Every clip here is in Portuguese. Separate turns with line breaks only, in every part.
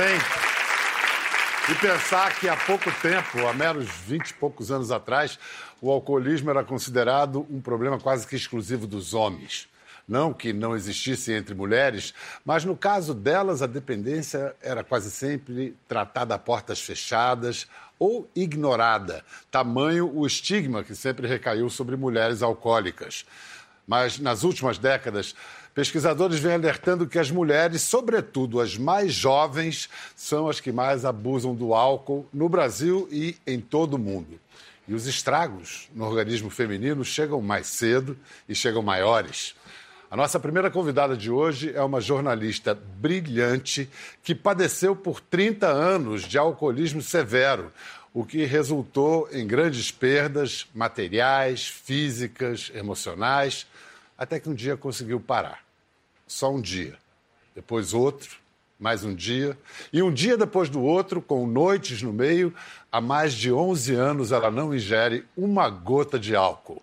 hein? E pensar que há pouco tempo, há meros 20 e poucos anos atrás, o alcoolismo era considerado um problema quase que exclusivo dos homens. Não que não existisse entre mulheres, mas no caso delas, a dependência era quase sempre tratada a portas fechadas ou ignorada. Tamanho o estigma que sempre recaiu sobre mulheres alcoólicas. Mas nas últimas décadas, pesquisadores vêm alertando que as mulheres, sobretudo as mais jovens, são as que mais abusam do álcool no Brasil e em todo o mundo. E os estragos no organismo feminino chegam mais cedo e chegam maiores. A nossa primeira convidada de hoje é uma jornalista brilhante que padeceu por 30 anos de alcoolismo severo, o que resultou em grandes perdas materiais, físicas, emocionais, até que um dia conseguiu parar. Só um dia. Depois outro, mais um dia. E um dia depois do outro, com noites no meio, há mais de 11 anos ela não ingere uma gota de álcool.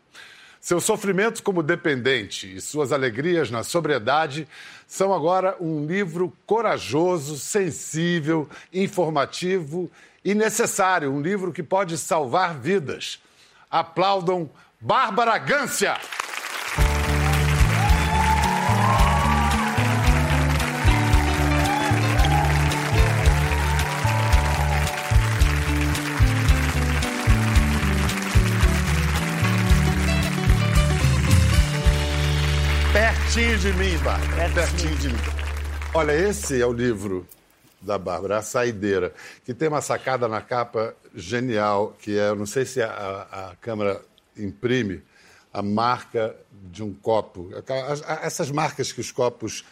Seus sofrimentos como dependente e suas alegrias na sobriedade são agora um livro corajoso, sensível, informativo e necessário. Um livro que pode salvar vidas. Aplaudam Bárbara Gância! Pertinho de mim, Bárbara. Pertinho de mim. Olha, esse é o livro da Bárbara, A Saideira, que tem uma sacada na capa genial, que é, eu não sei se a, a, a câmera imprime, a marca de um copo. Essas marcas que os copos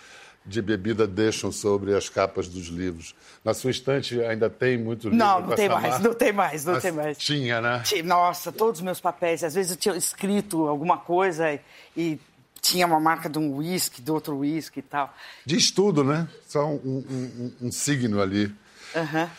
de bebida deixam sobre as capas dos livros. Na sua estante ainda tem muito livro
Não, não tem mais, marca? não tem mais, não tem mais.
Tinha, né?
Nossa, todos os meus papéis. Às vezes eu tinha escrito alguma coisa e tinha uma marca de um uísque, de outro uísque e tal.
Diz tudo, né? Só um, um, um, signo ali.
Uhum.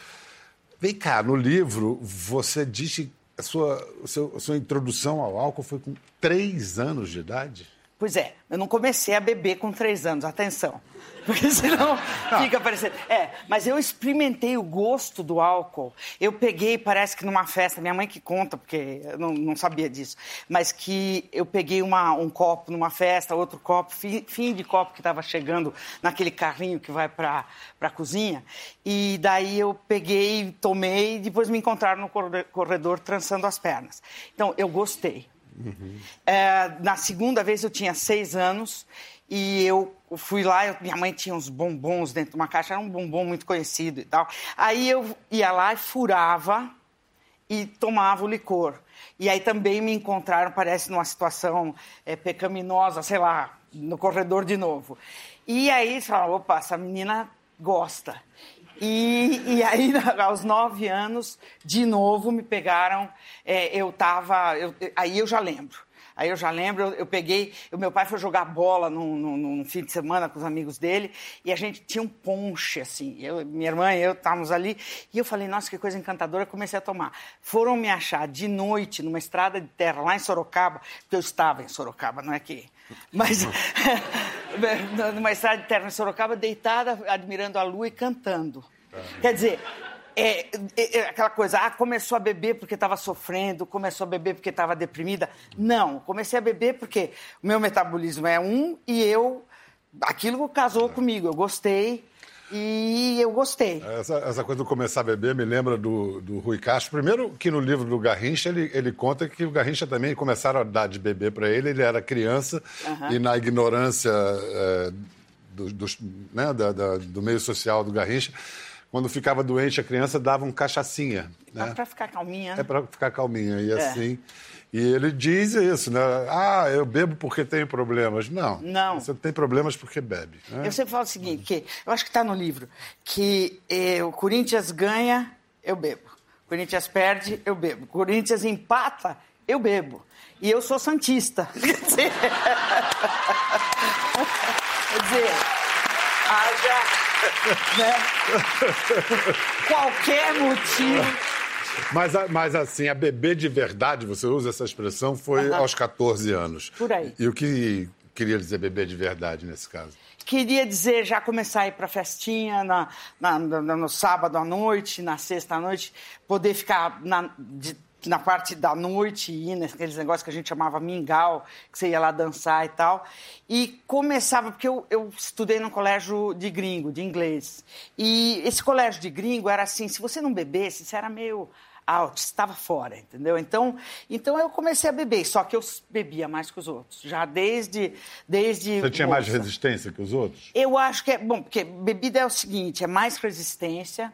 Vem cá, no livro você diz que a sua, a sua, a sua introdução ao álcool foi com três anos de idade?
Pois é, eu não comecei a beber com três anos, atenção. Porque senão fica parecendo. É, mas eu experimentei o gosto do álcool. Eu peguei, parece que numa festa, minha mãe que conta, porque eu não, não sabia disso, mas que eu peguei uma, um copo numa festa, outro copo, fim, fim de copo que estava chegando naquele carrinho que vai para a cozinha. E daí eu peguei, tomei e depois me encontraram no corredor trançando as pernas. Então, eu gostei. Uhum. É, na segunda vez eu tinha seis anos e eu fui lá, eu, minha mãe tinha uns bombons dentro de uma caixa, era um bombom muito conhecido e tal. Aí eu ia lá e furava e tomava o licor. E aí também me encontraram, parece, numa situação é, pecaminosa, sei lá, no corredor de novo. E aí falaram, opa, essa menina gosta. E, e aí, aos nove anos, de novo me pegaram. É, eu estava. Aí eu já lembro. Aí eu já lembro, eu, eu peguei, o meu pai foi jogar bola num, num, num, fim de semana com os amigos dele e a gente tinha um ponche, assim. Eu, minha irmã e eu estávamos ali e eu falei, nossa, que coisa encantadora, eu comecei a tomar. Foram me achar de noite numa estrada de terra lá em Sorocaba, porque eu estava em Sorocaba, não é que. Mas numa estrada de terra em Sorocaba, deitada, admirando a lua e cantando. Quer dizer, é, é, é, aquela coisa, ah, começou a beber porque estava sofrendo, começou a beber porque estava deprimida. Não, comecei a beber porque o meu metabolismo é um e eu. Aquilo casou comigo, eu gostei. E eu gostei.
Essa, essa, coisa do começar a beber me lembra do, do Rui Castro. Primeiro, que no livro do Garrincha, ele, ele conta que o Garrincha também começaram a dar de beber para ele. Ele era criança uhum. e, na ignorância é, do, do, né, da, da, do meio social do Garrincha, quando ficava doente a criança, dava um cachaçinha. Né?
É para ficar calminha.
É para ficar calminha. E é. assim. E ele diz isso, né? Ah, eu bebo porque tenho problemas. Não.
Não.
Você tem problemas porque bebe. Né?
Eu sempre falo o seguinte, que eu acho que está no livro, que eh, o Corinthians ganha, eu bebo. O Corinthians perde, eu bebo. O Corinthians empata, eu bebo. E eu sou santista. Quer dizer, Quer dizer haja né? Qualquer motivo.
Mas, mas assim, a bebê de verdade, você usa essa expressão, foi aos 14 anos.
Por aí.
E o que queria dizer beber de verdade nesse caso?
Queria dizer já começar a ir para festinha na, na, no sábado à noite, na sexta à noite, poder ficar na, de, na parte da noite, ir naqueles negócios que a gente chamava mingau, que você ia lá dançar e tal. E começava, porque eu, eu estudei num colégio de gringo, de inglês. E esse colégio de gringo era assim, se você não bebesse, você era meio out, estava fora, entendeu? Então, então eu comecei a beber, só que eu bebia mais que os outros, já desde desde
Você tinha mais resistência que os outros?
Eu acho que é, bom, porque bebida é o seguinte, é mais resistência,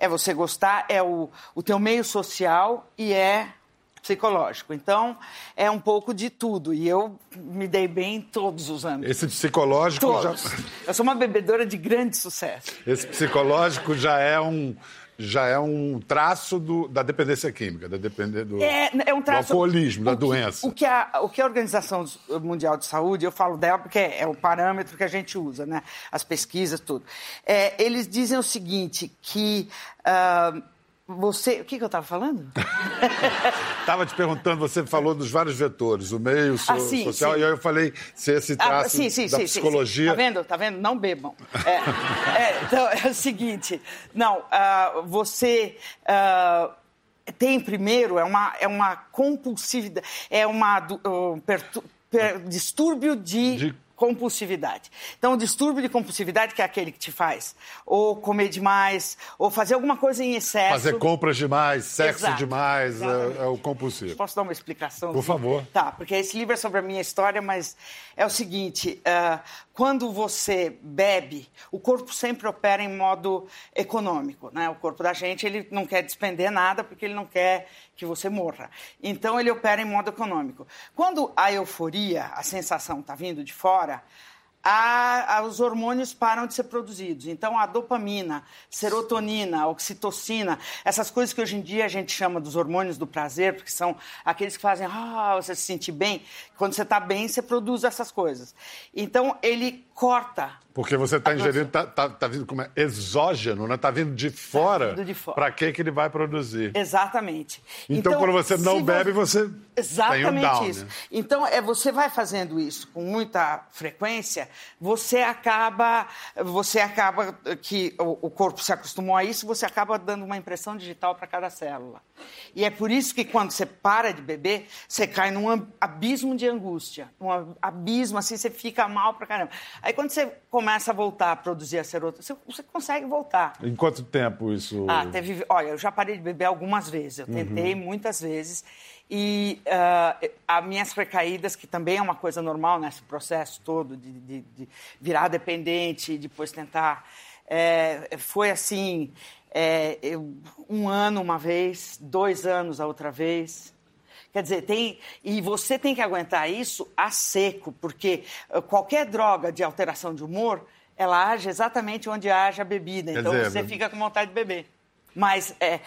é você gostar, é o, o teu meio social e é psicológico. Então, é um pouco de tudo. E eu me dei bem todos os anos.
Esse psicológico
todos.
já.
Eu sou uma bebedora de grande sucesso.
Esse psicológico já é um já é um traço do, da dependência química, da depender do,
é, é um traço,
do alcoolismo, da
que,
doença.
O que, a, o que a Organização Mundial de Saúde, eu falo dela porque é, o parâmetro que a gente usa, né? As pesquisas, tudo. É, eles dizem o seguinte, que... Uh, você. O que, que eu estava falando?
Estava te perguntando, você falou dos vários vetores, o meio so, ah, sim, social, sim. e aí eu falei se esse ah, traço ah, sim, da psicologia.
Tá vendo? Tá vendo? Não bebam. É, é, então, é o seguinte: não, uh, você. Uh, tem primeiro, é uma, é uma compulsividade, é uma uh, pertu, per, distúrbio de, de compulsividade. Então, o distúrbio de compulsividade, que é aquele que te faz ou comer demais, ou fazer alguma coisa em excesso.
Fazer compras demais, sexo Exato. demais, é, é, o compulsivo.
Posso dar uma explicação?
Por favor.
Tá, porque esse livro é sobre a minha história, mas é o seguinte: uh, quando você bebe, o corpo sempre opera em modo econômico. Né? O corpo da gente ele não quer despender nada porque ele não quer que você morra. Então, ele opera em modo econômico. Quando a euforia, a sensação está vindo de fora, a, a, os hormônios param de ser produzidos. Então, a dopamina, serotonina, oxitocina, essas coisas que hoje em dia a gente chama dos hormônios do prazer, porque são aqueles que fazem ah, você se sentir bem. Quando você está bem, você produz essas coisas. Então, ele corta.
Porque você está ingerindo, está tá, tá vindo como é? exógeno, né? Está vindo de fora. Tá vindo de fora. Para que, que ele vai produzir?
Exatamente.
Então, então quando você não bebe, você.
Exatamente
tem um down,
isso.
Né?
Então, é, você vai fazendo isso com muita frequência, você acaba. Você acaba que o, o corpo se acostumou a isso, você acaba dando uma impressão digital para cada célula. E é por isso que quando você para de beber, você cai num abismo de angústia. Um abismo, assim, você fica mal pra caramba. Aí quando você começa a voltar a produzir a serotonina, você, você consegue voltar.
Em quanto tempo isso?
Ah, teve. Olha, eu já parei de beber algumas vezes. Eu tentei uhum. muitas vezes. E uh, as minhas recaídas, que também é uma coisa normal nesse processo todo de, de, de virar dependente e depois tentar. É, foi assim: é, eu, um ano uma vez, dois anos a outra vez. Quer dizer, tem. E você tem que aguentar isso a seco, porque eh, qualquer droga de alteração de humor, ela age exatamente onde age a bebida. Então dizer, você fica com vontade de beber. Mas é,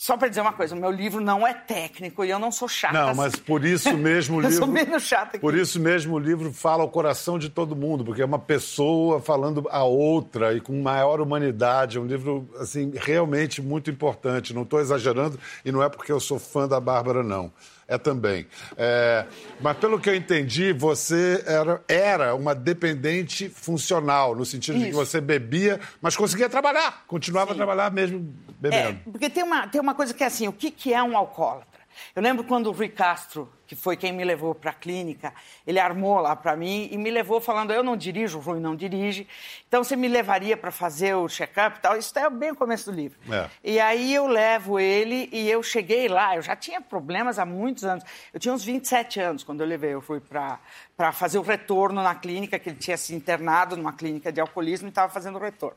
só para dizer uma coisa, o meu livro não é técnico e eu não sou chata.
Não, mas por isso mesmo o livro.
eu sou menos chata aqui.
Por isso mesmo o livro fala ao coração de todo mundo, porque é uma pessoa falando a outra e com maior humanidade. É um livro, assim, realmente muito importante. Não estou exagerando e não é porque eu sou fã da Bárbara, não é também. É, mas pelo que eu entendi, você era, era uma dependente funcional, no sentido Isso. de que você bebia, mas conseguia trabalhar, continuava Sim. a trabalhar mesmo bebendo.
É, porque tem uma, tem uma coisa que é assim, o que, que é um alcoólatra? Eu lembro quando o Rui Castro, que foi quem me levou para a clínica, ele armou lá para mim e me levou falando: eu não dirijo, o Rui não dirige, então você me levaria para fazer o check-up e tal. Isso é bem o começo do livro. É. E aí eu levo ele e eu cheguei lá, eu já tinha problemas há muitos anos. Eu tinha uns 27 anos quando eu levei, eu fui para fazer o retorno na clínica, que ele tinha se internado numa clínica de alcoolismo e estava fazendo o retorno.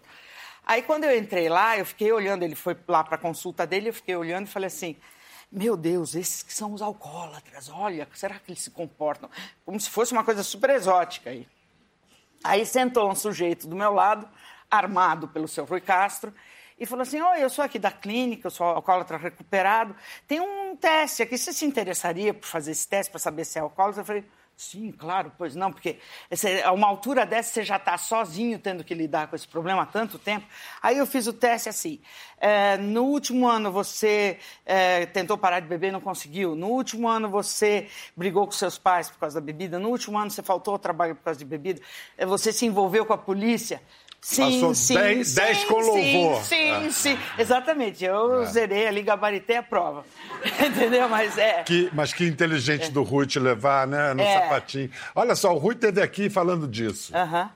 Aí quando eu entrei lá, eu fiquei olhando, ele foi lá para a consulta dele, eu fiquei olhando e falei assim meu Deus, esses que são os alcoólatras, olha, será que eles se comportam? Como se fosse uma coisa super exótica aí. Aí sentou um sujeito do meu lado, armado pelo seu Rui Castro, e falou assim: Oi, eu sou aqui da clínica, eu sou alcoólatra recuperado. Tem um teste aqui, você se interessaria por fazer esse teste para saber se é alcoólatra? Eu falei: Sim, claro, pois não, porque a uma altura dessa você já está sozinho tendo que lidar com esse problema há tanto tempo. Aí eu fiz o teste assim: é, no último ano você é, tentou parar de beber e não conseguiu. No último ano você brigou com seus pais por causa da bebida. No último ano você faltou ao trabalho por causa de bebida. É, você se envolveu com a polícia.
Sim, Passou sim, 10, sim, 10 com louvor.
Sim, sim, ah. sim. Exatamente. Eu é. zerei ali, gabaritei a prova. Entendeu? Mas é.
Que, mas que inteligente é. do Rui te levar, né? No é. sapatinho. Olha só, o Rui esteve aqui falando disso.
Uh.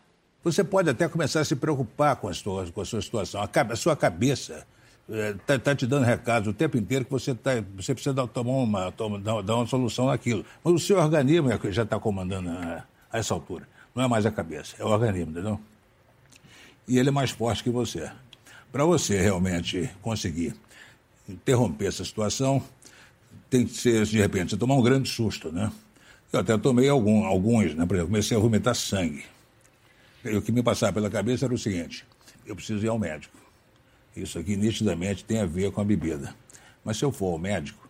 Você pode até começar a se preocupar com a sua, com a sua situação. A, a sua cabeça está é, tá te dando recados o tempo inteiro que você, tá, você precisa dar, tomar uma, tomar, dar uma solução naquilo. Mas o seu organismo é já está comandando a, a essa altura. Não é mais a cabeça, é o organismo, entendeu? E ele é mais forte que você. Para você realmente conseguir interromper essa situação, tem que ser, de repente, você tomar um grande susto, né? Eu até tomei algum, alguns, né? Por exemplo, comecei a vomitar sangue. E o que me passava pela cabeça era o seguinte: eu preciso ir ao médico. Isso aqui nitidamente tem a ver com a bebida. Mas se eu for ao médico,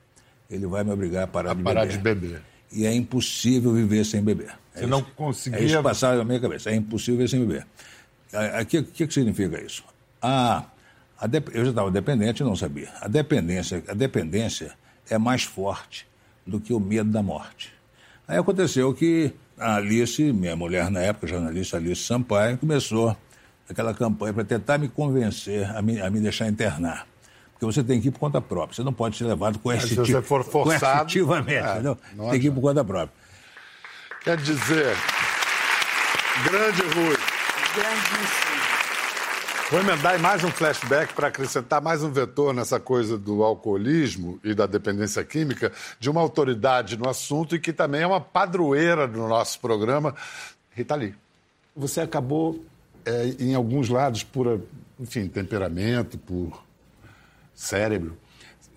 ele vai me obrigar a parar,
a
de,
parar
beber.
de beber.
E é impossível viver sem beber.
É Você isso, não conseguia. É
isso passava na minha cabeça. É impossível viver sem beber. O que, que, que significa isso? A, a de, eu já estava dependente e não sabia. A dependência, a dependência é mais forte do que o medo da morte. Aí aconteceu que a Alice, minha mulher na época, jornalista Alice Sampaio, começou aquela campanha para tentar me convencer a me, a me deixar internar. Porque você tem que ir por conta própria. Você não pode ser levado coercitiv...
Se você for forçado...
coercitivamente. É, tem que ir por conta própria.
Quer dizer, grande Rui,
Grandíssimo.
Vou emendar mais um flashback para acrescentar mais um vetor nessa coisa do alcoolismo e da dependência química de uma autoridade no assunto e que também é uma padroeira do nosso programa, Rita Lee. Você acabou, é, em alguns lados, por, enfim, temperamento, por cérebro,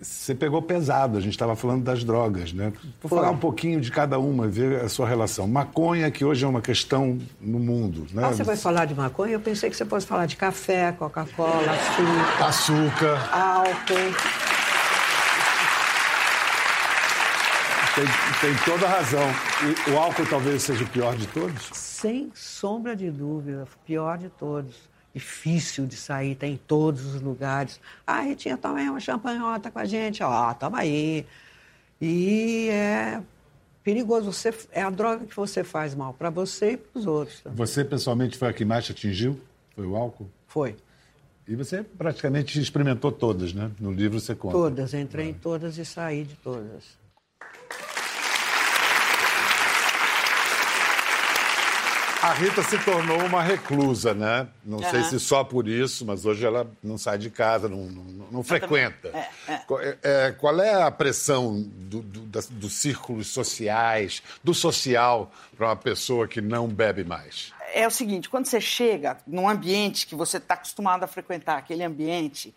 você pegou pesado, a gente estava falando das drogas, né? Vou falar um pouquinho de cada uma, ver a sua relação. Maconha, que hoje é uma questão no mundo, né?
Ah, você vai falar de maconha? Eu pensei que você fosse falar de café, Coca-Cola, açúcar.
Açúcar.
Álcool.
Tem, tem toda a razão. E o álcool talvez seja o pior de todos?
Sem sombra de dúvida, o pior de todos difícil de sair, tá em todos os lugares. Ah, Ritinha, toma aí uma champanhota com a gente. Ó, toma aí. E é perigoso. Você, é a droga que você faz mal para você e para os outros. Também.
Você, pessoalmente, foi a que mais te atingiu? Foi o álcool?
Foi.
E você praticamente experimentou todas, né? No livro você conta.
Todas. Entrei ah. em todas e saí de todas.
A Rita se tornou uma reclusa, né? Não uhum. sei se só por isso, mas hoje ela não sai de casa, não, não, não frequenta. É, é. É, qual é a pressão do, do, dos círculos sociais, do social, para uma pessoa que não bebe mais?
É o seguinte: quando você chega num ambiente que você está acostumado a frequentar, aquele ambiente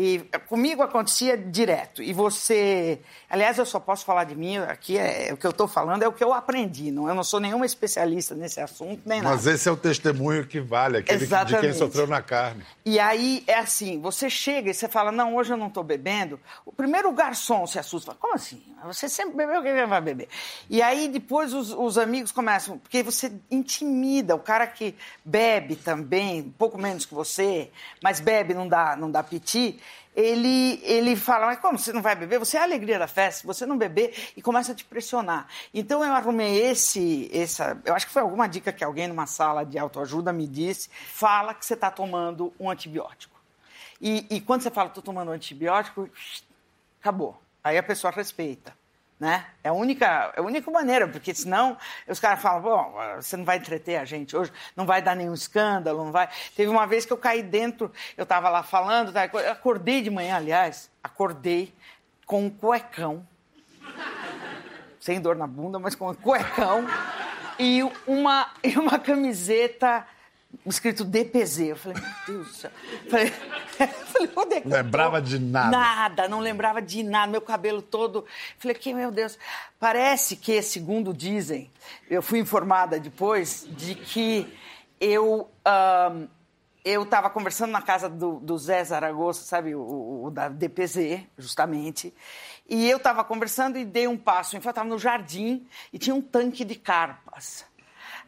e comigo acontecia direto. E você. Aliás, eu só posso falar de mim, aqui é, o que eu estou falando é o que eu aprendi. Não, eu não sou nenhuma especialista nesse assunto, nem
nada. Mas esse é o testemunho que vale, aquele Exatamente. de quem sofreu na carne.
E aí é assim: você chega e você fala, não, hoje eu não estou bebendo. O primeiro garçom se assusta, fala, como assim? Você sempre bebeu, quem vai beber? E aí depois os, os amigos começam, porque você intimida o cara que bebe também, um pouco menos que você, mas bebe, não dá, não dá piti ele, ele fala, mas como você não vai beber? Você é a alegria da festa, você não beber, e começa a te pressionar. Então eu arrumei esse, essa, eu acho que foi alguma dica que alguém numa sala de autoajuda me disse, fala que você está tomando um antibiótico. E, e quando você fala, estou tomando um antibiótico, acabou. Aí a pessoa respeita né? É a única, é a única maneira, porque senão os caras falam, bom, você não vai entreter a gente hoje, não vai dar nenhum escândalo, não vai. Teve uma vez que eu caí dentro, eu estava lá falando, tá, eu acordei de manhã, aliás, acordei com um cuecão, sem dor na bunda, mas com um cuecão e uma, e uma camiseta escrito DPZ. Eu falei, meu Deus do céu. Falei,
falei onde é que Lembrava de nada?
Nada, não lembrava de nada. Meu cabelo todo. Falei, que meu Deus. Parece que, segundo dizem, eu fui informada depois de que eu. Um, eu estava conversando na casa do, do Zé Zaragoza, sabe, o, o, da DPZ, justamente, E eu estava conversando e dei um passo. Eu estava no jardim e tinha um tanque de carpas.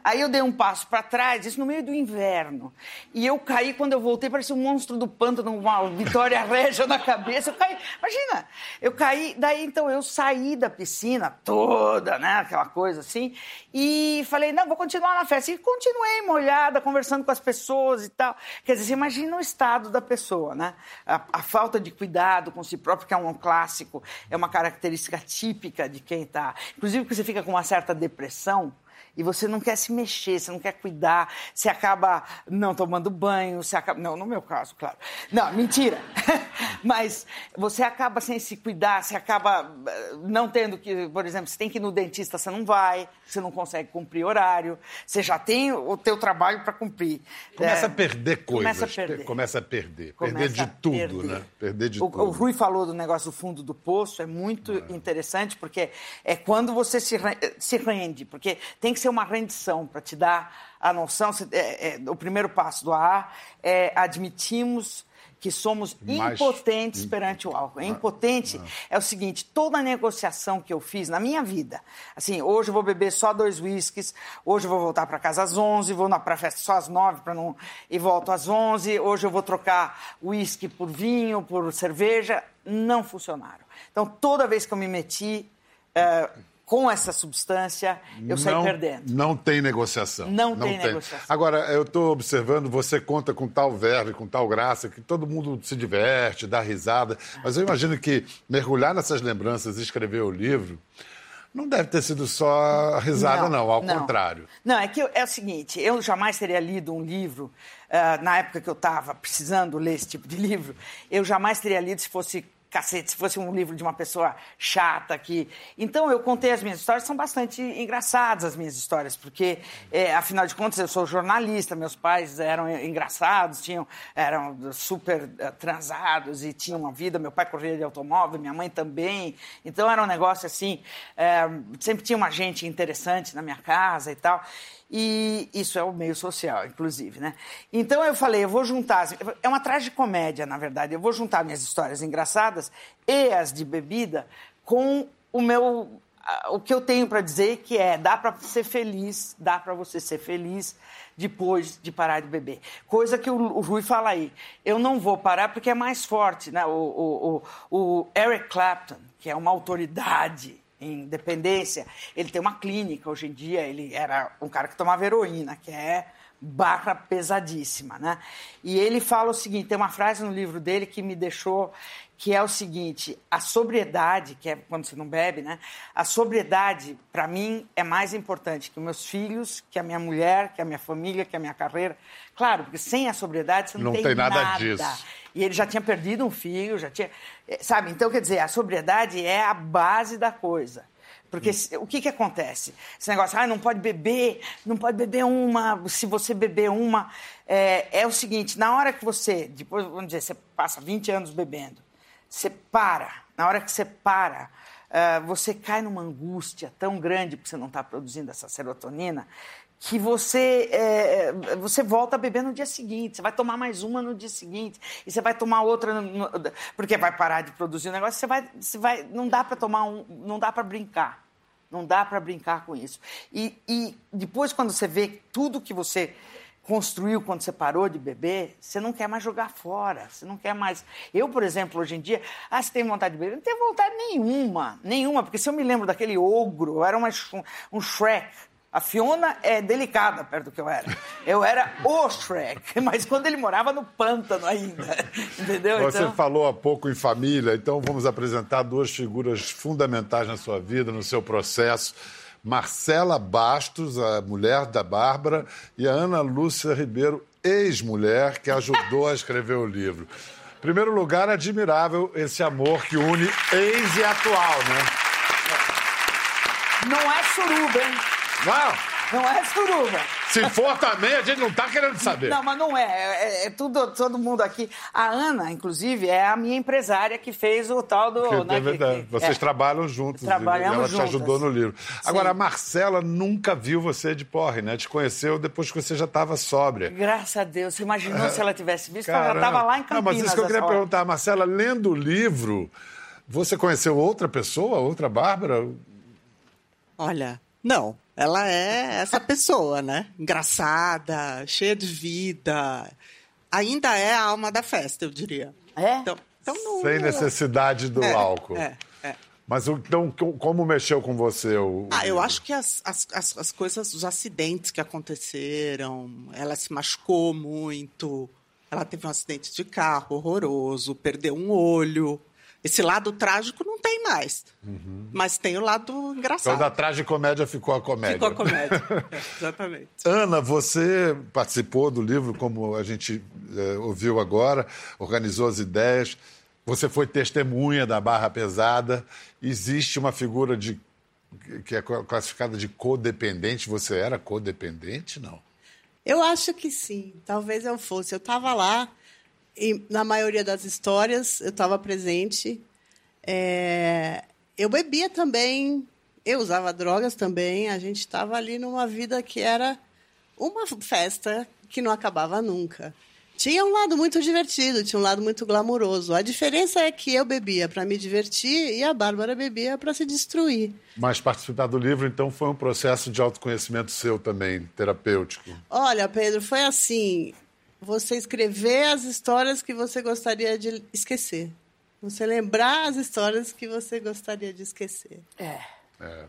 Aí eu dei um passo para trás, isso no meio do inverno. E eu caí, quando eu voltei, parecia um monstro do pântano, uma Vitória Régia na cabeça. Eu caí, imagina, eu caí, daí então eu saí da piscina toda, né, aquela coisa assim, e falei, não, vou continuar na festa. E continuei molhada, conversando com as pessoas e tal. Quer dizer, imagina o estado da pessoa, né? A, a falta de cuidado com si próprio, que é um clássico, é uma característica típica de quem está. Inclusive, que você fica com uma certa depressão e você não quer se mexer, você não quer cuidar, você acaba não tomando banho, você acaba. Não, no meu caso, claro. Não, mentira. Mas você acaba sem se cuidar, você acaba eh, não tendo que, por exemplo, você tem que ir no dentista, você não vai, você não consegue cumprir horário, você já tem o teu trabalho para cumprir.
Começa é, a perder coisas.
Começa a perder.
Começa a perder. Começa perder de tudo, perder. né? Perder de
o,
tudo.
O Rui falou do negócio do fundo do poço, é muito é. interessante, porque é quando você se, se rende, porque tem que ser uma rendição para te dar a noção. É, é, o primeiro passo do AA é admitimos que somos Mais impotentes perante o álcool. É impotente é o seguinte, toda negociação que eu fiz na minha vida, assim, hoje eu vou beber só dois uísques, hoje eu vou voltar para casa às 11, vou para a festa só às 9 para não e volto às 11, hoje eu vou trocar uísque por vinho, por cerveja, não funcionaram. Então, toda vez que eu me meti é, com essa substância, eu saí
não,
perdendo.
Não tem negociação.
Não, não tem, tem, negociação.
Agora, eu estou observando, você conta com tal verve, com tal graça, que todo mundo se diverte, dá risada. Mas eu imagino que mergulhar nessas lembranças e escrever o livro. Não deve ter sido só risada, não, não ao não. contrário.
Não, é que eu, é o seguinte: eu jamais teria lido um livro, uh, na época que eu estava precisando ler esse tipo de livro, eu jamais teria lido se fosse cacete, se fosse um livro de uma pessoa chata que. Então eu contei as minhas histórias, são bastante engraçadas as minhas histórias, porque é, afinal de contas eu sou jornalista, meus pais eram engraçados, tinham eram super uh, transados e tinham uma vida. Meu pai corria de automóvel, minha mãe também. Então era um negócio assim, é, sempre tinha uma gente interessante na minha casa e tal. E isso é o meio social, inclusive, né? Então eu falei, eu vou juntar. É uma tragicomédia, na verdade. Eu vou juntar minhas histórias engraçadas e as de bebida com o meu. O que eu tenho para dizer que é: dá para ser feliz, dá para você ser feliz depois de parar de beber. Coisa que o, Rui fala aí. Eu não vou parar porque é mais forte, né? O, o, o, o Eric Clapton, que é uma autoridade em dependência. Ele tem uma clínica hoje em dia, ele era um cara que tomava heroína, que é barra pesadíssima, né? E ele fala o seguinte, tem uma frase no livro dele que me deixou, que é o seguinte, a sobriedade, que é quando você não bebe, né? A sobriedade, para mim, é mais importante que meus filhos, que a minha mulher, que a minha família, que a minha carreira. Claro, porque sem a sobriedade você não,
não
tem,
tem nada,
nada
disso.
E ele já tinha perdido um filho, já tinha. Eh, sabe? Então, quer dizer, a sobriedade é a base da coisa. Porque o que, que acontece? Esse negócio, ah, não pode beber, não pode beber uma, se você beber uma. É, é o seguinte, na hora que você, depois, vamos dizer, você passa 20 anos bebendo, você para, na hora que você para, uh, você cai numa angústia tão grande porque você não está produzindo essa serotonina, que você, é, você volta a beber no dia seguinte, você vai tomar mais uma no dia seguinte, e você vai tomar outra, no, porque vai parar de produzir o negócio, você vai, você vai não dá para tomar um, não dá para brincar, não dá para brincar com isso. E, e depois, quando você vê tudo que você construiu quando você parou de beber, você não quer mais jogar fora, você não quer mais. Eu, por exemplo, hoje em dia, ah, você tem vontade de beber? Não tenho vontade nenhuma, nenhuma, porque se eu me lembro daquele ogro, eu era uma, um Shrek a Fiona é delicada perto do que eu era. Eu era o Shrek, mas quando ele morava no pântano ainda. Entendeu?
Você então... falou há pouco em família, então vamos apresentar duas figuras fundamentais na sua vida, no seu processo. Marcela Bastos, a mulher da Bárbara, e a Ana Lúcia Ribeiro, ex-mulher, que ajudou a escrever o livro. Em primeiro lugar, admirável esse amor que une ex e atual, né?
Não é suruba, hein?
Não.
Não é suruba.
Se for também, a gente não está querendo saber.
Não, mas não é. É, é, tudo, todo mundo aqui. A Ana, inclusive, é a minha empresária que fez o tal do.
Que, né, é verdade. Que, que, Vocês é. trabalham juntos.
Trabalhamos
ela
juntas.
te ajudou no livro. Agora, a Marcela nunca viu você de porre, né? Te conheceu depois que você já estava sóbria.
Graças a Deus. Você imaginou se ela tivesse visto? Caramba. Ela já estava lá em Campinas.
Não, mas isso que eu queria perguntar. Marcela, lendo o livro Você conheceu outra pessoa, outra Bárbara?
Olha, não. Ela é essa pessoa, né? Engraçada, cheia de vida. Ainda é a alma da festa, eu diria.
É?
Então, então não...
Sem necessidade do
é,
álcool.
É, é.
Mas então, como mexeu com você o.
Ah, eu acho que as, as, as, as coisas, os acidentes que aconteceram, ela se machucou muito. Ela teve um acidente de carro horroroso, perdeu um olho. Esse lado trágico não tem mais. Uhum. Mas tem o lado engraçado.
Então, da tragicomédia ficou a comédia.
Ficou a comédia, é, exatamente.
Ana, você participou do livro, como a gente é, ouviu agora, organizou as ideias. Você foi testemunha da Barra Pesada. Existe uma figura de que é classificada de codependente. Você era codependente, não?
Eu acho que sim. Talvez eu fosse. Eu estava lá e na maioria das histórias eu estava presente. É, eu bebia também, eu usava drogas também. A gente estava ali numa vida que era uma festa que não acabava nunca. Tinha um lado muito divertido, tinha um lado muito glamouroso. A diferença é que eu bebia para me divertir e a Bárbara bebia para se destruir.
Mas participar do livro, então, foi um processo de autoconhecimento seu também, terapêutico?
Olha, Pedro, foi assim: você escrever as histórias que você gostaria de esquecer. Você lembrar as histórias que você gostaria de esquecer.
É.
é.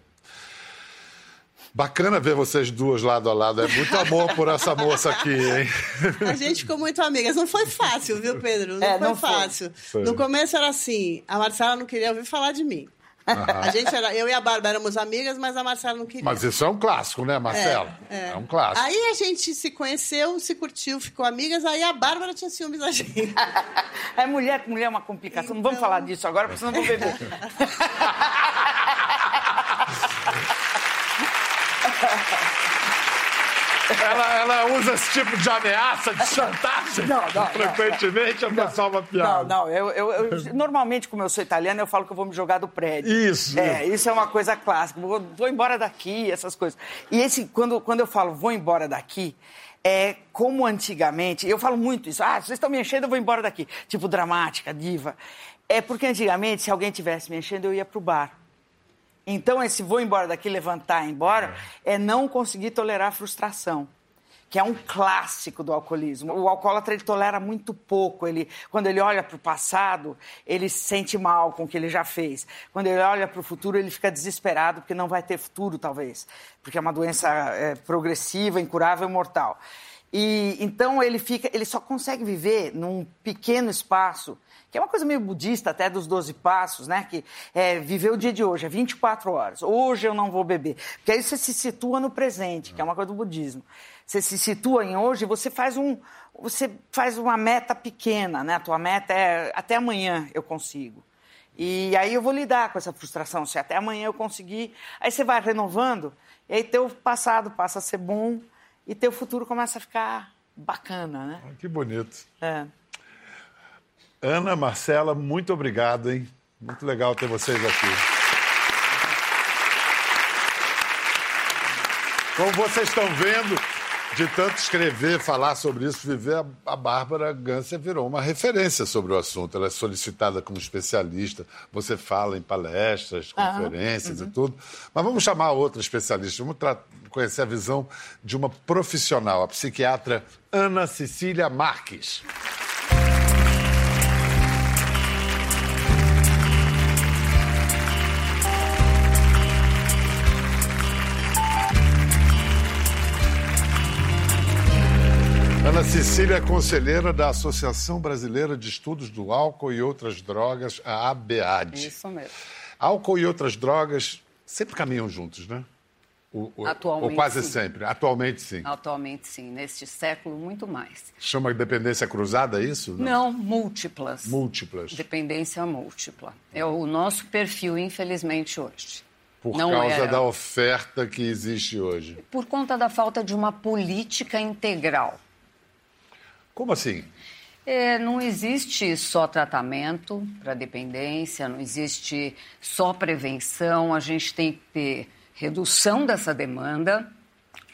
Bacana ver vocês duas lado a lado. É muito amor por essa moça aqui, hein?
A gente ficou muito amigas. Não foi fácil, viu, Pedro? Não é, foi não fácil. Foi. No começo era assim: a Marcela não queria ouvir falar de mim. A gente era, eu e a Bárbara éramos amigas, mas a Marcela não queria.
Mas isso é um clássico, né, Marcela? É, é. é, um clássico.
Aí a gente se conheceu, se curtiu, ficou amigas, aí a Bárbara tinha ciúmes da gente.
é mulher mulher é uma complicação. Então... Não vamos então- falar disso agora, porque senão vou beber.
Ela, ela, usa esse tipo de ameaça, de chantagem. Não, não. Frequentemente não, é só uma piada.
Não, não. Eu, eu, eu, normalmente, como eu sou italiana, eu falo que eu vou me jogar do prédio.
Isso.
É, isso é uma coisa clássica. Vou, vou embora daqui, essas coisas. E esse, quando, quando eu falo vou embora daqui, é como antigamente. Eu falo muito isso. Ah, vocês estão me enchendo, eu vou embora daqui. Tipo, dramática, diva. É porque antigamente, se alguém tivesse me enchendo, eu ia pro bar. Então, esse vou embora daqui, levantar embora, é não conseguir tolerar a frustração que é um clássico do alcoolismo. O alcoólatra ele tolera muito pouco. Ele, quando ele olha para o passado, ele se sente mal com o que ele já fez. Quando ele olha para o futuro, ele fica desesperado porque não vai ter futuro, talvez, porque é uma doença é, progressiva, incurável, mortal. E então ele fica, ele só consegue viver num pequeno espaço que é uma coisa meio budista até dos 12 passos, né? Que é viver o dia de hoje, é 24 horas. Hoje eu não vou beber. Porque aí você se situa no presente, que é uma coisa do budismo. Você se situa em hoje, você faz um você faz uma meta pequena, né? A tua meta é até amanhã eu consigo. E aí eu vou lidar com essa frustração, se até amanhã eu conseguir. Aí você vai renovando, e aí teu passado passa a ser bom e teu futuro começa a ficar bacana, né?
Que bonito.
É.
Ana, Marcela, muito obrigado, hein? Muito legal ter vocês aqui. Como vocês estão vendo, de tanto escrever, falar sobre isso, viver, a Bárbara Gância virou uma referência sobre o assunto. Ela é solicitada como especialista, você fala em palestras, conferências uhum. e tudo. Mas vamos chamar outra especialista, vamos conhecer a visão de uma profissional, a psiquiatra Ana Cecília Marques. Ana Cecília é conselheira da Associação Brasileira de Estudos do Álcool e Outras Drogas, a ABAD.
Isso mesmo.
Álcool e outras drogas sempre caminham juntos, né?
O, o, Atualmente,
ou quase
sim.
sempre. Atualmente, sim.
Atualmente, sim. Neste século, muito mais.
Chama dependência cruzada, é isso?
Não, Não múltiplas.
Múltiplas.
Dependência múltipla. É o nosso perfil, infelizmente, hoje.
Por Não causa era. da oferta que existe hoje.
Por conta da falta de uma política integral.
Como assim?
É, não existe só tratamento para dependência, não existe só prevenção, a gente tem que ter redução dessa demanda,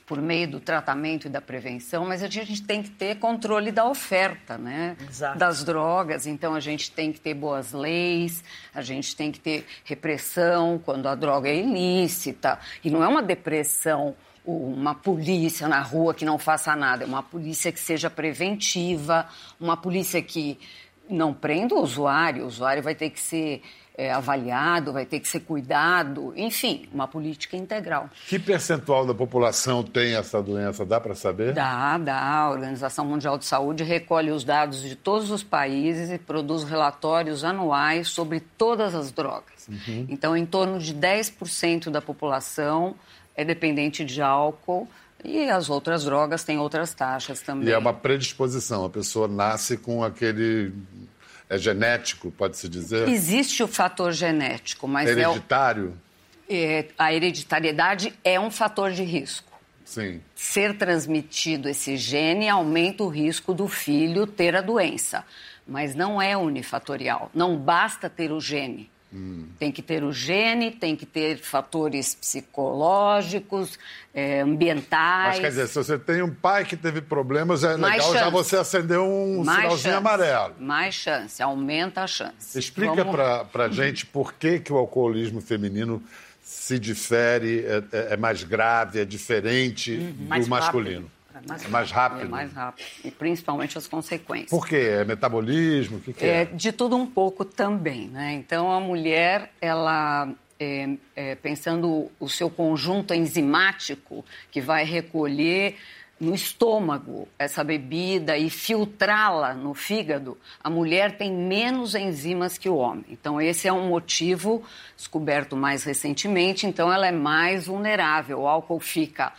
por meio do tratamento e da prevenção, mas a gente tem que ter controle da oferta, né?
Exato.
Das drogas. Então a gente tem que ter boas leis, a gente tem que ter repressão quando a droga é ilícita. E não é uma depressão uma polícia na rua que não faça nada, é uma polícia que seja preventiva, uma polícia que não prenda o usuário, o usuário vai ter que ser é, avaliado, vai ter que ser cuidado, enfim, uma política integral.
Que percentual da população tem essa doença? Dá para saber?
Dá, dá. A Organização Mundial de Saúde recolhe os dados de todos os países e produz relatórios anuais sobre todas as drogas. Uhum. Então, em torno de 10% da população é dependente de álcool. E as outras drogas têm outras taxas também.
E é uma predisposição, a pessoa nasce com aquele é genético, pode-se dizer?
Existe o fator genético, mas
hereditário.
É, é, a hereditariedade é um fator de risco.
Sim.
Ser transmitido esse gene aumenta o risco do filho ter a doença, mas não é unifatorial. Não basta ter o gene. Hum. Tem que ter o gene, tem que ter fatores psicológicos, é, ambientais. Mas
quer dizer, se você tem um pai que teve problemas, é mais legal chance. já você acender um mais sinalzinho
chance.
amarelo.
Mais chance, aumenta a chance.
Explica Vamos... para a gente por que, que o alcoolismo feminino se difere, é, é, é mais grave, é diferente uhum, do masculino. Rápido.
É mais, é mais rápido. É mais rápido. E principalmente as consequências.
Por quê? É metabolismo? O que, que é?
é? De tudo um pouco também, né? Então, a mulher, ela... É, é, pensando o seu conjunto enzimático que vai recolher no estômago essa bebida e filtrá-la no fígado, a mulher tem menos enzimas que o homem. Então, esse é um motivo descoberto mais recentemente. Então, ela é mais vulnerável. O álcool fica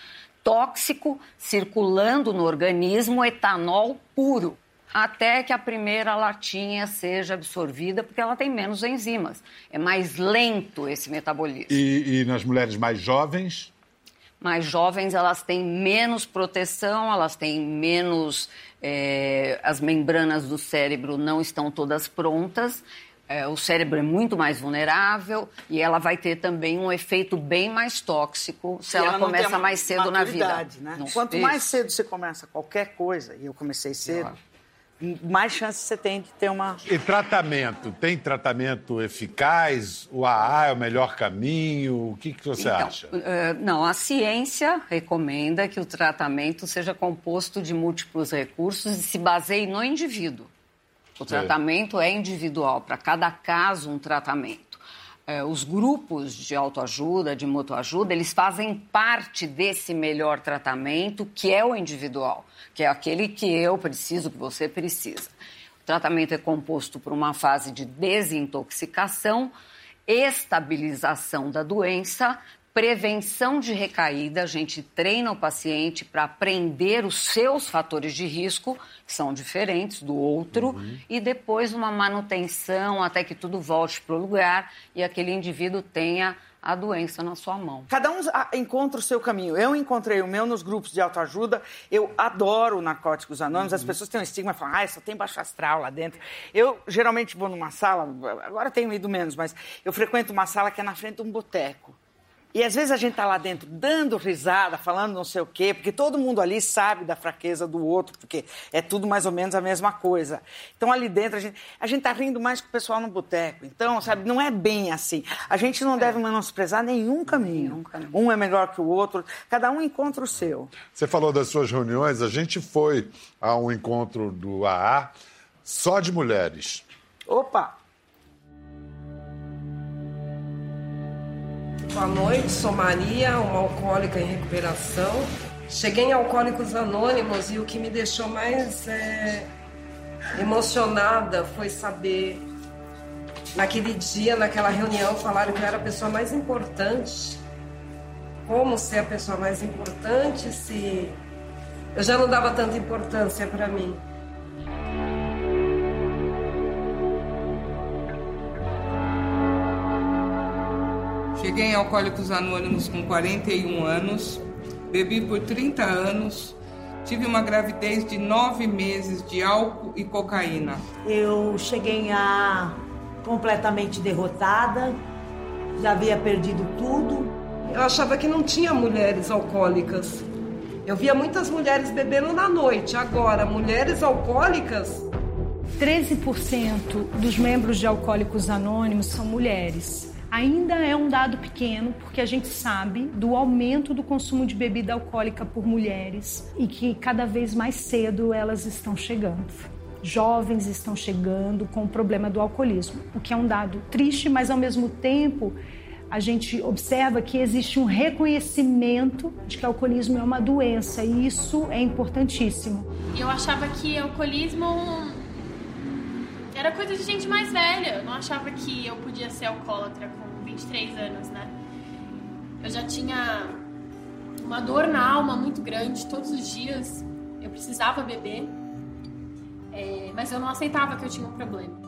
tóxico circulando no organismo, etanol puro, até que a primeira latinha seja absorvida, porque ela tem menos enzimas. É mais lento esse metabolismo.
E, e nas mulheres mais jovens?
Mais jovens, elas têm menos proteção, elas têm menos. É, as membranas do cérebro não estão todas prontas é, o cérebro é muito mais vulnerável e ela vai ter também um efeito bem mais tóxico se ela, ela começa mais cedo na vida.
Né? Quanto Isso. mais cedo você começa qualquer coisa, e eu comecei cedo, mais chance você tem de ter uma.
E tratamento? Tem tratamento eficaz? O AA é o melhor caminho? O que, que você
então,
acha?
Uh, não, a ciência recomenda que o tratamento seja composto de múltiplos recursos e se baseie no indivíduo. O tratamento é individual, para cada caso um tratamento. É, os grupos de autoajuda, de mutuajuda, eles fazem parte desse melhor tratamento, que é o individual, que é aquele que eu preciso, que você precisa. O tratamento é composto por uma fase de desintoxicação, estabilização da doença, prevenção de recaída, a gente treina o paciente para aprender os seus fatores de risco, que são diferentes do outro, uhum. e depois uma manutenção até que tudo volte para o lugar e aquele indivíduo tenha a doença na sua mão.
Cada um encontra o seu caminho. Eu encontrei o meu nos grupos de autoajuda. Eu adoro narcóticos anônimos. Uhum. As pessoas têm um estigma e falam, ah, só tem baixo astral lá dentro. Eu geralmente vou numa sala, agora tenho ido menos, mas eu frequento uma sala que é na frente de um boteco. E às vezes a gente está lá dentro dando risada, falando não sei o quê, porque todo mundo ali sabe da fraqueza do outro, porque é tudo mais ou menos a mesma coisa. Então ali dentro a gente a gente está rindo mais que o pessoal no boteco. Então, sabe, não é bem assim. A gente não é. deve menosprezar nenhum caminho. nenhum caminho. Um é melhor que o outro, cada um encontra o seu.
Você falou das suas reuniões, a gente foi a um encontro do AA só de mulheres.
Opa!
Boa noite, sou Maria, uma alcoólica em recuperação. Cheguei em Alcoólicos Anônimos e o que me deixou mais é, emocionada foi saber, naquele dia, naquela reunião, falaram que eu era a pessoa mais importante. Como ser a pessoa mais importante se eu já não dava tanta importância para mim. Cheguei em Alcoólicos Anônimos com 41 anos, bebi por 30 anos, tive uma gravidez de nove meses de álcool e cocaína.
Eu cheguei a completamente derrotada, já havia perdido tudo.
Eu achava que não tinha mulheres alcoólicas. Eu via muitas mulheres bebendo na noite. Agora, mulheres alcoólicas.
13% dos membros de Alcoólicos Anônimos são mulheres. Ainda é um dado pequeno, porque a gente sabe do aumento do consumo de bebida alcoólica por mulheres e que cada vez mais cedo elas estão chegando. Jovens estão chegando com o problema do alcoolismo, o que é um dado triste, mas ao mesmo tempo a gente observa que existe um reconhecimento de que o alcoolismo é uma doença e isso é importantíssimo.
Eu achava que alcoolismo era coisa de gente mais velha. Eu não achava que eu podia ser alcoólatra com 23 anos, né? Eu já tinha uma dor na alma muito grande todos os dias. Eu precisava beber, é, mas eu não aceitava que eu tinha um problema.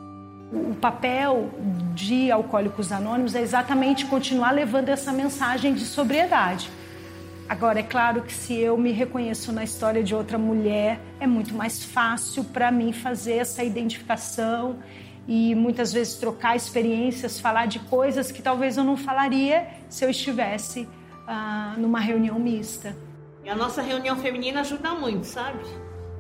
O papel de Alcoólicos Anônimos é exatamente continuar levando essa mensagem de sobriedade. Agora, é claro que se eu me reconheço na história de outra mulher, é muito mais fácil para mim fazer essa identificação e muitas vezes trocar experiências, falar de coisas que talvez eu não falaria se eu estivesse ah, numa reunião mista.
E a nossa reunião feminina ajuda muito, sabe?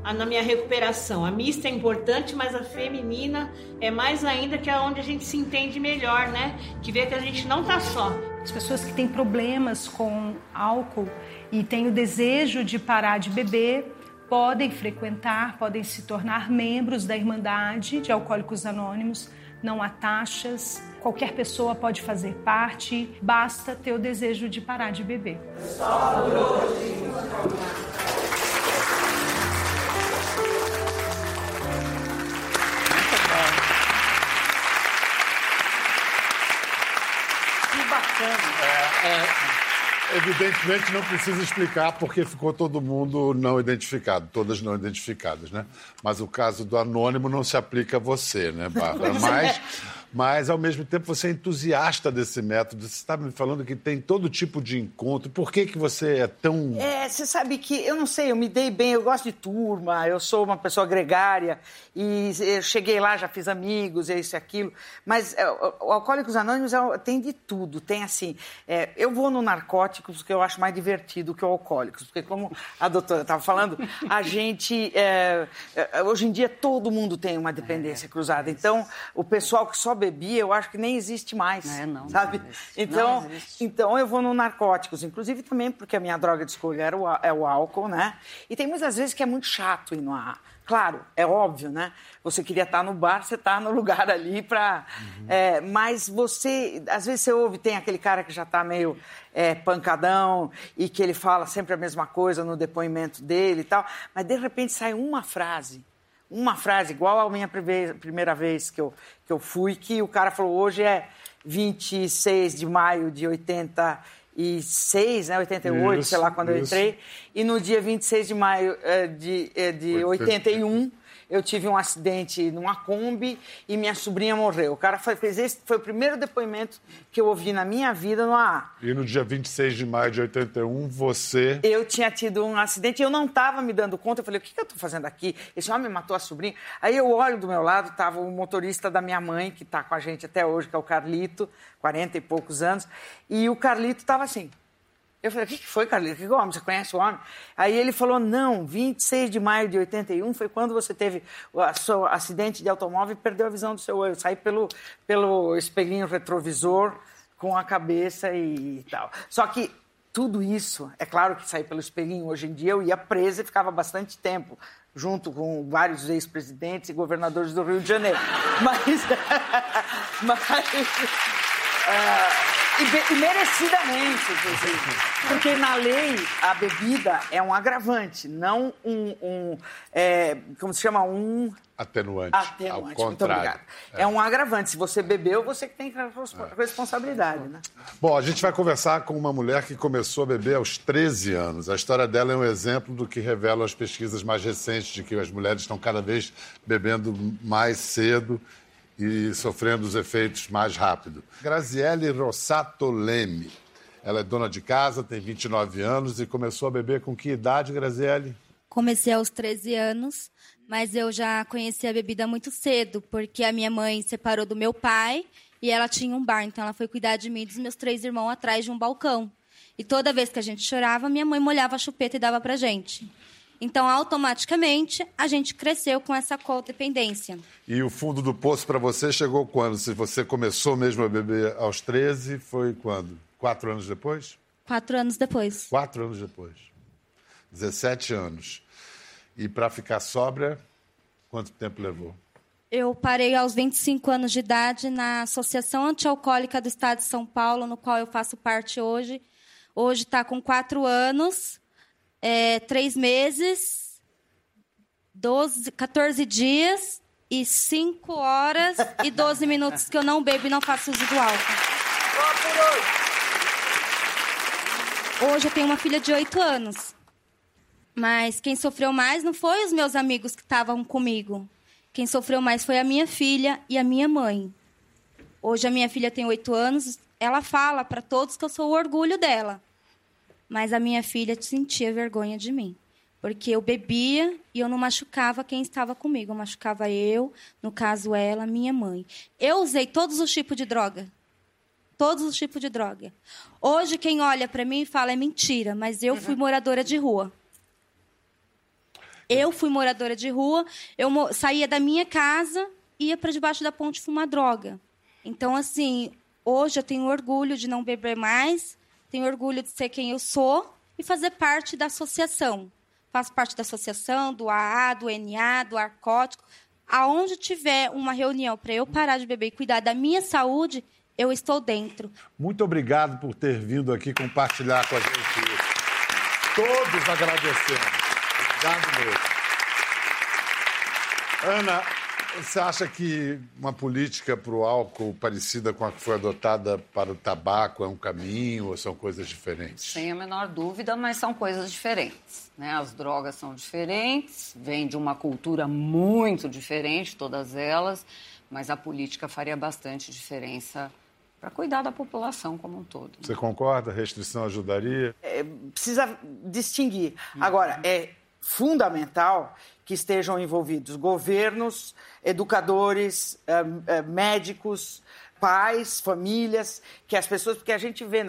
Na minha recuperação. A mista é importante, mas a feminina é mais ainda que é onde a gente se entende melhor, né? Que vê que a gente não tá só.
As pessoas que têm problemas com álcool e têm o desejo de parar de beber podem frequentar, podem se tornar membros da Irmandade de Alcoólicos Anônimos. Não há taxas, qualquer pessoa pode fazer parte, basta ter o desejo de parar de beber. Só por hoje.
Evidentemente não precisa explicar porque ficou todo mundo não identificado, todas não identificadas, né? Mas o caso do anônimo não se aplica a você, né, Bárbara? Mas mas ao mesmo tempo você é entusiasta desse método. Você está me falando que tem todo tipo de encontro. Por que, que você é tão.
É, você sabe que eu não sei, eu me dei bem, eu gosto de turma, eu sou uma pessoa gregária e eu cheguei lá, já fiz amigos, isso e aquilo. Mas é, o Alcoólicos Anônimos é, tem de tudo. Tem assim, é, eu vou no Narcóticos porque eu acho mais divertido que o Alcoólicos, porque como a doutora estava falando, a gente. É, é, hoje em dia todo mundo tem uma dependência cruzada. Então, o pessoal que só bebia, eu acho que nem existe mais. É, não. Sabe? Não então, não então eu vou no narcóticos, inclusive também porque a minha droga de escolha era o, é o álcool, né? E tem muitas vezes que é muito chato ir no ar. Claro, é óbvio, né? Você queria estar no bar, você está no lugar ali para. Uhum. É, mas você, às vezes você ouve, tem aquele cara que já está meio é, pancadão e que ele fala sempre a mesma coisa no depoimento dele e tal, mas de repente sai uma frase uma frase igual à minha primeira vez que eu, que eu fui, que o cara falou, hoje é 26 de maio de 86, né, 88, isso, sei lá quando isso. eu entrei, e no dia 26 de maio eh, de, eh, de 81 eu tive um acidente numa Kombi e minha sobrinha morreu. O cara fez esse, foi o primeiro depoimento que eu ouvi na minha vida no AA.
E no dia 26 de maio de 81, você.
Eu tinha tido um acidente e eu não estava me dando conta. Eu falei, o que, que eu estou fazendo aqui? Esse homem matou a sobrinha. Aí eu olho do meu lado, estava o motorista da minha mãe, que está com a gente até hoje, que é o Carlito, 40 e poucos anos. E o Carlito estava assim. Eu falei, o que foi, Carlito? Que homem? Você conhece o homem? Aí ele falou, não, 26 de maio de 81 foi quando você teve o seu acidente de automóvel e perdeu a visão do seu olho. Saí pelo, pelo espelhinho retrovisor com a cabeça e tal. Só que tudo isso, é claro que saí pelo espelhinho. Hoje em dia eu ia presa e ficava bastante tempo junto com vários ex-presidentes e governadores do Rio de Janeiro. Mas... mas uh, e, e merecidamente, inclusive. Porque na lei a bebida é um agravante, não um. um é, como se chama? Um.
Atenuante.
Atenuante, muito obrigada. É. é. um agravante. Se você bebeu, você que tem responsabilidade, né?
Bom, a gente vai conversar com uma mulher que começou a beber aos 13 anos. A história dela é um exemplo do que revelam as pesquisas mais recentes de que as mulheres estão cada vez bebendo mais cedo e sofrendo os efeitos mais rápido. Graziele Rossato Leme. Ela é dona de casa, tem 29 anos e começou a beber com que idade, Graziele?
Comecei aos 13 anos, mas eu já conheci a bebida muito cedo, porque a minha mãe separou do meu pai e ela tinha um bar, então ela foi cuidar de mim e dos meus três irmãos atrás de um balcão. E toda vez que a gente chorava, minha mãe molhava a chupeta e dava pra gente. Então, automaticamente, a gente cresceu com essa codependência.
E o fundo do poço para você chegou quando? Se você começou mesmo a beber aos 13, foi quando? Quatro anos depois?
Quatro anos depois.
Quatro anos depois. 17 anos. E para ficar sóbria, quanto tempo levou?
Eu parei aos 25 anos de idade na Associação Antialcoólica do Estado de São Paulo, no qual eu faço parte hoje. Hoje está com quatro anos é, três meses, 12, 14 dias e 5 horas e 12 minutos que eu não bebo e não faço uso do álcool. Hoje eu tenho uma filha de 8 anos. Mas quem sofreu mais não foi os meus amigos que estavam comigo. Quem sofreu mais foi a minha filha e a minha mãe. Hoje a minha filha tem 8 anos, ela fala para todos que eu sou o orgulho dela. Mas a minha filha sentia vergonha de mim. Porque eu bebia e eu não machucava quem estava comigo. Eu machucava eu, no caso ela, minha mãe. Eu usei todos os tipos de droga. Todos os tipos de droga. Hoje, quem olha para mim fala é mentira, mas eu fui moradora de rua. Eu fui moradora de rua, eu saía da minha casa, ia para debaixo da ponte fumar droga. Então, assim, hoje eu tenho orgulho de não beber mais, tenho orgulho de ser quem eu sou e fazer parte da associação. Faço parte da associação, do AA, do NA, do Arcótico. Aonde tiver uma reunião para eu parar de beber e cuidar da minha saúde, eu estou dentro.
Muito obrigado por ter vindo aqui compartilhar com a gente isso. Todos agradecemos. Obrigado mesmo. Ana, você acha que uma política para o álcool parecida com a que foi adotada para o tabaco é um caminho ou são coisas diferentes?
Sem a menor dúvida, mas são coisas diferentes. Né? As drogas são diferentes, vêm de uma cultura muito diferente, todas elas, mas a política faria bastante diferença para cuidar da população como um todo. Né?
Você concorda? A restrição ajudaria?
É, precisa distinguir. Agora, é fundamental que estejam envolvidos. Governos, educadores, eh, eh, médicos, pais, famílias, que as pessoas, porque a gente vê,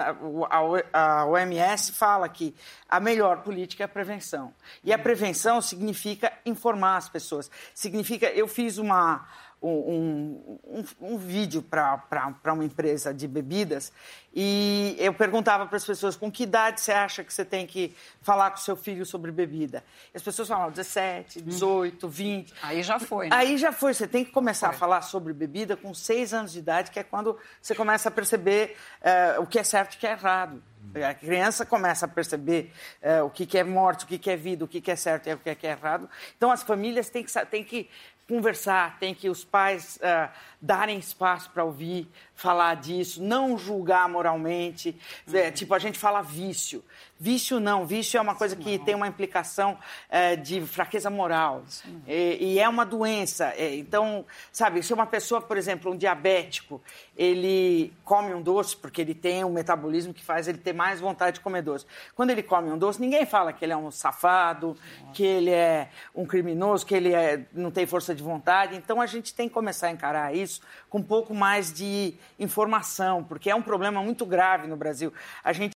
a OMS fala que a melhor política é a prevenção. E a prevenção significa informar as pessoas. Significa, eu fiz uma, um, um, um vídeo para uma empresa de bebidas e eu perguntava para as pessoas com que idade você acha que você tem que falar com seu filho sobre bebida. E as pessoas falavam 17, 18, 20.
Aí já foi, né?
Aí já foi. Você tem que começar a falar sobre bebida com 6 anos de idade, que é quando você começa a perceber uh, o que é certo e o que é errado. A criança começa a perceber uh, o que, que é morte, o que, que é vida, o que, que é certo e o que é, que é errado. Então, as famílias têm que, têm que conversar, tem que os pais uh, darem espaço para ouvir, falar disso, não julgar moralmente. Uhum. É, tipo, a gente fala vício. Vício não, vício é uma coisa que tem uma implicação é, de fraqueza moral. E, e, é uma doença. É, então, sabe, se uma pessoa, por exemplo, um diabético, ele come um doce porque ele tem um metabolismo que faz ele ter mais vontade de comer doce. Quando ele come um doce, ninguém fala que ele é um safado, que ele é um criminoso, que ele é, não tem força de vontade. Então, a gente tem que começar a encarar isso com um pouco mais de informação, porque é um problema muito grave no Brasil. A gente